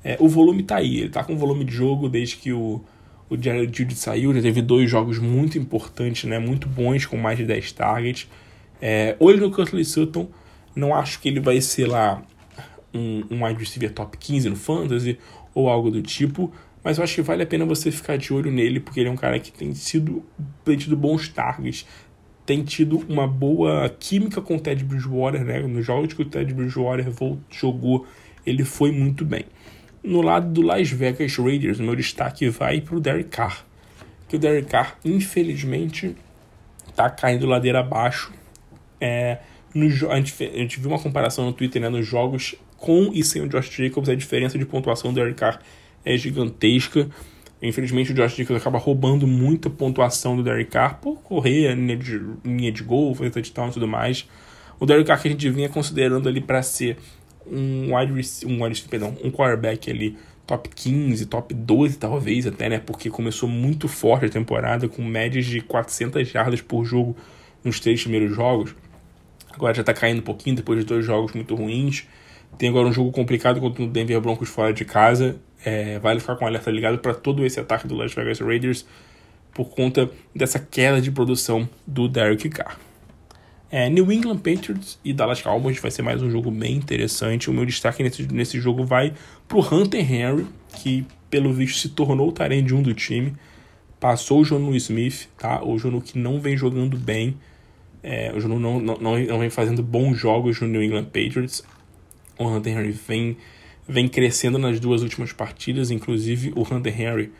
É, o volume tá aí, ele tá com volume de jogo desde que o, o Jared Judy saiu, já teve dois jogos muito importantes, né, muito bons, com mais de 10 targets. É, hoje no Curtis Sutton, não acho que ele vai ser lá um, um wide receiver top 15 no Fantasy ou algo do tipo, mas eu acho que vale a pena você ficar de olho nele, porque ele é um cara que tem sido tem tido bons targets, tem tido uma boa química com o Ted Bridgewater, né? Nos jogos que o Ted Bridgewater jogou, ele foi muito bem. No lado do Las Vegas Raiders, meu destaque vai para o Derek Carr. Que o Derek Carr, infelizmente, tá caindo ladeira abaixo. É, no, a, gente, a gente viu uma comparação no Twitter, né? Nos jogos com e sem o Josh Jacobs, a diferença de pontuação do Derek Carr é gigantesca. Infelizmente, o Josh Jacobs acaba roubando muita pontuação do Derek Carr por correr linha de, linha de gol, fazer touchdown e tudo mais. O Derek Carr que a gente vinha considerando ali para ser um wide, um wide perdão, um quarterback ali top 15, top 12 talvez até, né? Porque começou muito forte a temporada com médias de 400 jardas por jogo nos três primeiros jogos. Agora já tá caindo um pouquinho depois de dois jogos muito ruins. Tem agora um jogo complicado contra o Denver Broncos fora de casa. É, vale ficar com o alerta ligado para todo esse ataque do Las Vegas Raiders por conta dessa queda de produção do Derek Carr. É, New England Patriots e Dallas Cowboys vai ser mais um jogo bem interessante. O meu destaque nesse, nesse jogo vai pro Hunter Henry, que pelo visto se tornou o de 1 do time. Passou o Jonu Smith, tá? O Jonu que não vem jogando bem. É, o Jonu não, não, não, vem fazendo bons jogos no New England Patriots. O Hunter Henry vem, vem crescendo nas duas últimas partidas. Inclusive, o Hunter Henry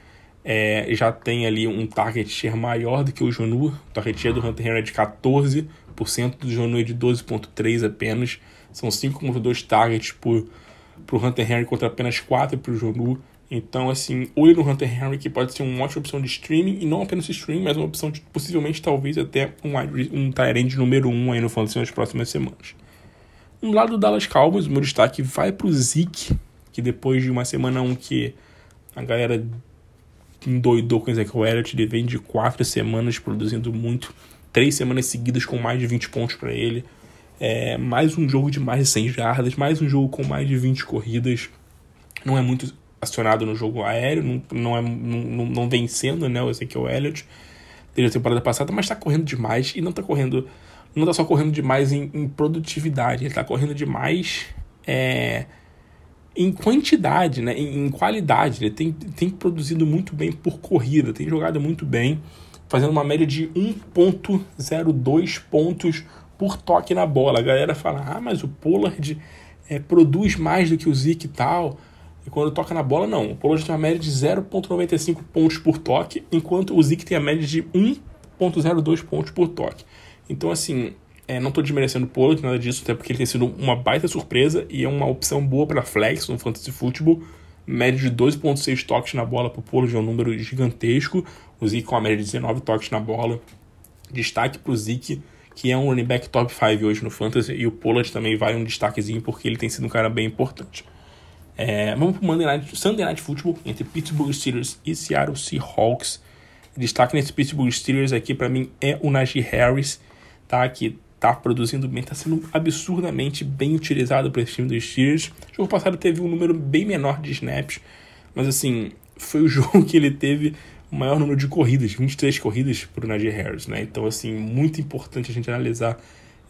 é, já tem ali um target share maior do que o Jonu. O target share do Hunter Henry é de 14%, do Jonu é de 12,3% apenas. São 5,2 targets por, o Hunter Henry contra apenas 4 para o Jonu. Então, assim, olho no Hunter Henry, que pode ser uma ótima opção de streaming, e não apenas streaming, mas uma opção de possivelmente, talvez, até um, um Tyrande número 1 um aí no Fantasy nas próximas semanas. No lado do Dallas Cowboys, o meu destaque vai para o Zeke, que depois de uma semana 1 um que a galera endoidou com o Ezekiel Elliott, ele vem de quatro semanas produzindo muito, três semanas seguidas com mais de 20 pontos para ele, é, mais um jogo de mais de 100 jardas, mais um jogo com mais de 20 corridas, não é muito acionado no jogo aéreo, não, não, é, não, não vem né, o Ezekiel Elliott desde a temporada passada, mas está correndo demais e não está correndo, não está só correndo demais em, em produtividade, ele está correndo demais é, em quantidade, né, em, em, qualidade. Ele tem, tem produzido muito bem por corrida, tem jogado muito bem, fazendo uma média de 1,02 pontos por toque na bola. A galera fala, ah, mas o Pollard é, produz mais do que o Zeke e tal. E quando toca na bola, não. O Pollard tem uma média de 0,95 pontos por toque, enquanto o Zeke tem a média de 1,02 pontos por toque. Então, assim, é, não estou desmerecendo o Pollard, nada disso, até porque ele tem sido uma baita surpresa e é uma opção boa para flex no fantasy football. Média de 2.6 toques na bola para o Pollard é um número gigantesco. O Zeke com a média de 19 toques na bola. Destaque para o Zeke, que é um running back top 5 hoje no fantasy, e o Pollard também vai um destaquezinho porque ele tem sido um cara bem importante. É, vamos para o Monday Night, Sunday Night Football entre Pittsburgh Steelers e Seattle Seahawks. Destaque nesse Pittsburgh Steelers aqui para mim é o Najee Harris, tá? Que tá produzindo bem, tá sendo absurdamente bem utilizado para esse time dos Steelers. O jogo passado teve um número bem menor de snaps, mas assim, foi o <laughs> jogo que ele teve o maior número de corridas, 23 corridas para o Najee Harris, né? Então, assim, muito importante a gente analisar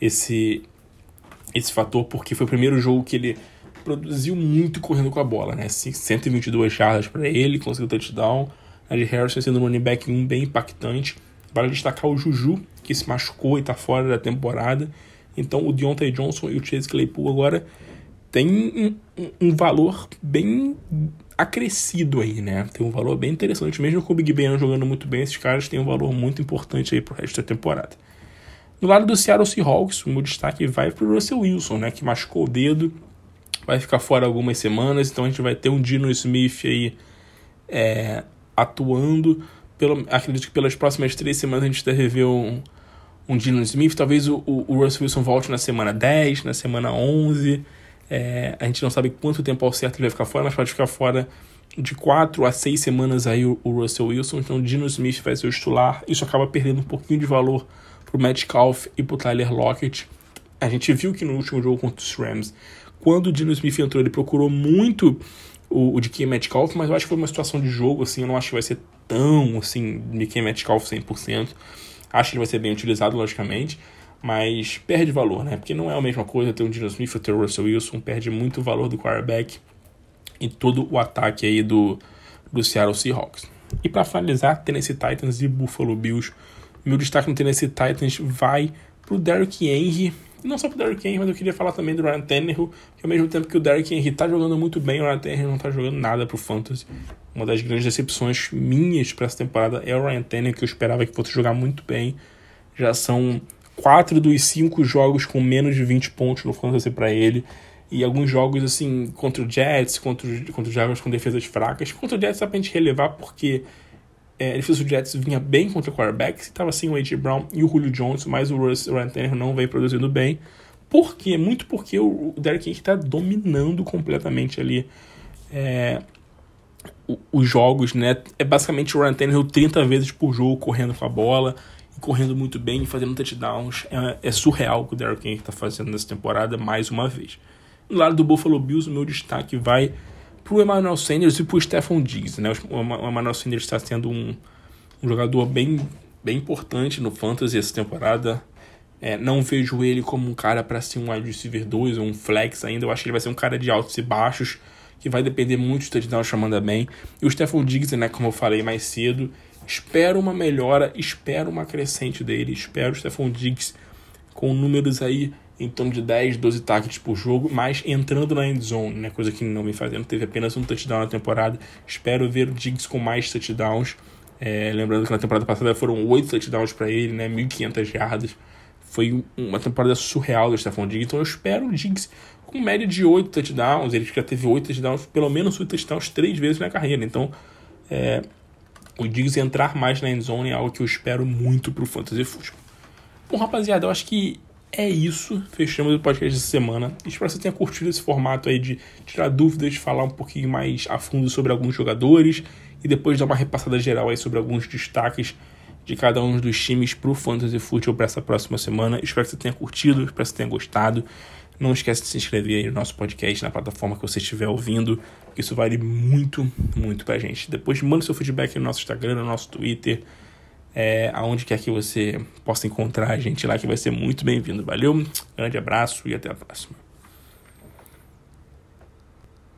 esse, esse fator, porque foi o primeiro jogo que ele produziu muito correndo com a bola, né? 122 jardas para ele, conseguiu touchdown. Najee Harris sendo um running back 1 bem impactante. Vale destacar o Juju, que se machucou e está fora da temporada. Então o Deontay Johnson e o Chase Claypool agora têm um, um, valor bem acrescido aí, né? Tem um valor bem interessante. Mesmo com o Big Ben jogando muito bem, esses caras têm um valor muito importante aí pro resto da temporada. No lado do Seattle Seahawks, o meu destaque vai pro Russell Wilson, né? Que machucou o dedo, vai ficar fora algumas semanas, então a gente vai ter um Dino Smith aí é, atuando pelo, acredito que pelas próximas três semanas a gente deve ver um, um Dino Smith. Talvez o, o, Russell Wilson volte na semana 10, na semana 11. É, a gente não sabe quanto tempo ao certo ele vai ficar fora, mas pode ficar fora de 4 a 6 semanas aí o, o Russell Wilson. Então o Dino Smith vai ser o titular. Isso acaba perdendo um pouquinho de valor pro Metcalf e pro Tyler Lockett. A gente viu que no último jogo contra os Rams, quando o Dino Smith entrou, ele procurou muito o, o DK Metcalf, mas eu acho que foi uma situação de jogo, assim, eu não acho que vai ser tão, assim, DK Metcalf 100%. Acho que ele vai ser bem utilizado, logicamente, mas perde valor, né? Porque não é a mesma coisa ter um Dino Smith ou ter o Russell Wilson, perde muito o valor do quarterback e todo o ataque aí do, do Seattle Seahawks. E para finalizar, Tennessee Titans e Buffalo Bills. Meu destaque no Tennessee Titans vai pro Derrick Henry, não só pro Derrick Henry, mas eu queria falar também do Ryan Tannehill, que ao mesmo tempo que o Derrick Henry tá jogando muito bem, o Ryan Tannehill não tá jogando nada pro Fantasy. Uma das grandes decepções minhas para essa temporada é o Ryan Tannehill, que eu esperava que fosse jogar muito bem. Já são quatro dos cinco jogos com menos de 20 pontos no Fantasy para ele. E alguns jogos, assim, contra o Jets, contra, contra os jogos com defesas fracas. Contra o Jets dá pra gente relevar porque é, ele fez o Jets vinha bem contra quarterbacks, estava sem o A.J. Brown e o Julio Jones, mas o Ryan Tannehill não vem produzindo bem. Por quê? Muito porque o Derek Henry está dominando completamente ali é, os jogos, né? É basicamente o Ryan Tannehill 30 vezes por jogo correndo com a bola, correndo muito bem, fazendo touchdowns. É, é surreal o que o Derrick Henry está fazendo nessa temporada, mais uma vez. Do lado do Buffalo Bills, o meu destaque vai para o Emmanuel Sanders e para o Stephon Diggs. Né? O Emmanuel Sanders está sendo um, um jogador bem, bem importante no Fantasy essa temporada. É, não vejo ele como um cara para ser um wide receiver 2 ou um flex ainda. Eu acho que ele vai ser um cara de altos e baixos que vai depender muito de touchdown chamando bem. E o Stephon Diggs, né, como eu falei mais cedo, espero uma melhora, espero uma crescente dele, espero o Stephon Diggs com números aí em torno de 10, 12 targets por jogo, mas entrando na end zone, né, coisa que não vem fazendo, teve apenas um touchdown na temporada. Espero ver o Diggs com mais touchdowns. É, lembrando que na temporada passada foram 8 touchdowns para ele, né, 1.500 jardas. Foi uma temporada surreal do Stephon Diggs, então eu espero o Diggs com média de 8 touchdowns. Ele já teve 8 touchdowns, pelo menos 8 touchdowns três vezes na carreira. Então, é, o Diggs entrar mais na endzone é algo que eu espero muito pro Fantasy Football. Bom, rapaziada, eu acho que é isso. Fechamos o podcast dessa semana. Espero que você tenha curtido esse formato aí de tirar dúvidas, falar um pouquinho mais a fundo sobre alguns jogadores e depois dar uma repassada geral aí sobre alguns destaques de cada um dos times pro Fantasy Football para essa próxima semana. Espero que você tenha curtido, espero que você tenha gostado. Não esquece de se inscrever aí no nosso podcast, na plataforma que você estiver ouvindo. Isso vale muito, muito pra gente. Depois manda seu feedback no nosso Instagram, no nosso Twitter, é, aonde quer que você possa encontrar a gente lá, que vai ser muito bem-vindo. Valeu, grande abraço e até a próxima.